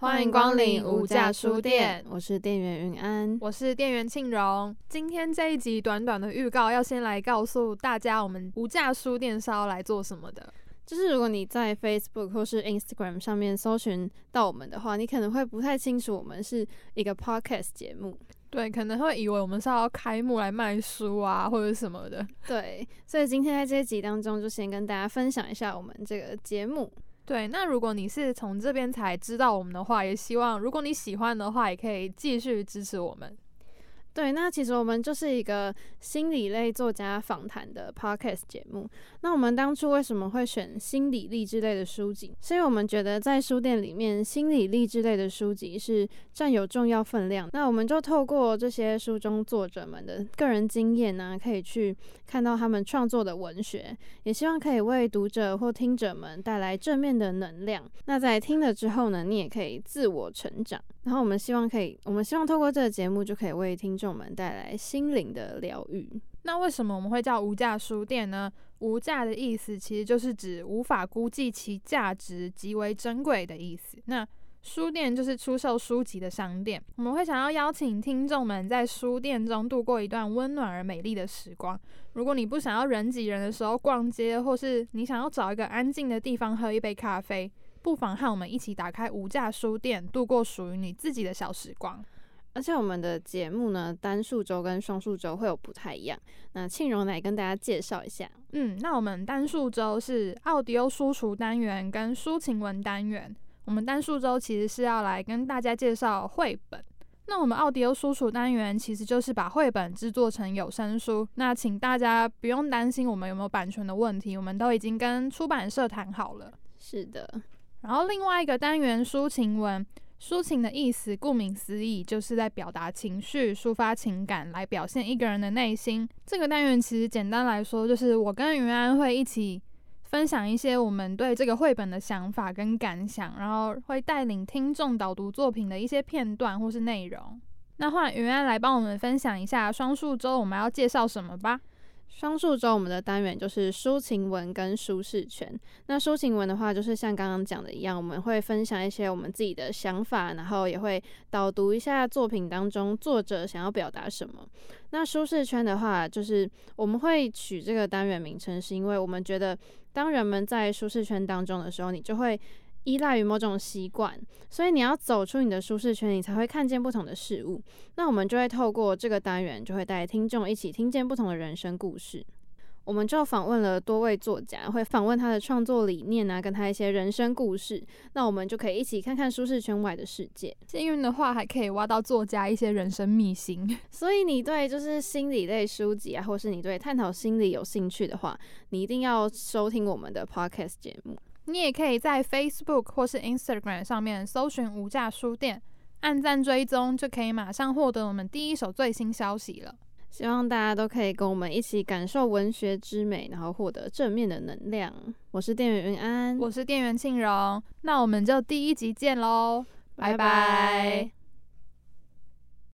欢迎光临无价书店，我是店员云安，我是店员庆荣。今天这一集短短的预告，要先来告诉大家，我们无价书店是要来做什么的。就是如果你在 Facebook 或是 Instagram 上面搜寻到我们的话，你可能会不太清楚我们是一个 Podcast 节目，对，可能会以为我们是要开幕来卖书啊，或者什么的。对，所以今天在这一集当中，就先跟大家分享一下我们这个节目。对，那如果你是从这边才知道我们的话，也希望如果你喜欢的话，也可以继续支持我们。对，那其实我们就是一个心理类作家访谈的 podcast 节目。那我们当初为什么会选心理励志类的书籍？是因为我们觉得在书店里面，心理励志类的书籍是占有重要分量。那我们就透过这些书中作者们的个人经验呢，可以去看到他们创作的文学，也希望可以为读者或听者们带来正面的能量。那在听了之后呢，你也可以自我成长。然后我们希望可以，我们希望透过这个节目就可以为听众们带来心灵的疗愈。那为什么我们会叫无价书店呢？无价的意思其实就是指无法估计其价值、极为珍贵的意思。那书店就是出售书籍的商店。我们会想要邀请听众们在书店中度过一段温暖而美丽的时光。如果你不想要人挤人的时候逛街，或是你想要找一个安静的地方喝一杯咖啡。不妨和我们一起打开无价书店，度过属于你自己的小时光。而且我们的节目呢，单数周跟双数周会有不太一样。那庆荣来跟大家介绍一下。嗯，那我们单数周是奥迪欧书橱单元跟抒情文单元。我们单数周其实是要来跟大家介绍绘本。那我们奥迪欧书橱单元其实就是把绘本制作成有声书。那请大家不用担心我们有没有版权的问题，我们都已经跟出版社谈好了。是的。然后另外一个单元抒情文，抒情的意思顾名思义就是在表达情绪、抒发情感，来表现一个人的内心。这个单元其实简单来说，就是我跟云安会一起分享一些我们对这个绘本的想法跟感想，然后会带领听众导读作品的一些片段或是内容。那换云安来帮我们分享一下双数周我们要介绍什么吧。双数周，我们的单元就是抒情文跟舒适圈。那抒情文的话，就是像刚刚讲的一样，我们会分享一些我们自己的想法，然后也会导读一下作品当中作者想要表达什么。那舒适圈的话，就是我们会取这个单元名称，是因为我们觉得，当人们在舒适圈当中的时候，你就会。依赖于某种习惯，所以你要走出你的舒适圈，你才会看见不同的事物。那我们就会透过这个单元，就会带听众一起听见不同的人生故事。我们就访问了多位作家，会访问他的创作理念啊，跟他一些人生故事。那我们就可以一起看看舒适圈外的世界。幸运的话，还可以挖到作家一些人生秘辛。所以你对就是心理类书籍啊，或是你对探讨心理有兴趣的话，你一定要收听我们的 podcast 节目。你也可以在 Facebook 或是 Instagram 上面搜寻无价书店，按赞追踪，就可以马上获得我们第一手最新消息了。希望大家都可以跟我们一起感受文学之美，然后获得正面的能量。我是店员云安，我是店员庆荣，那我们就第一集见喽，拜拜。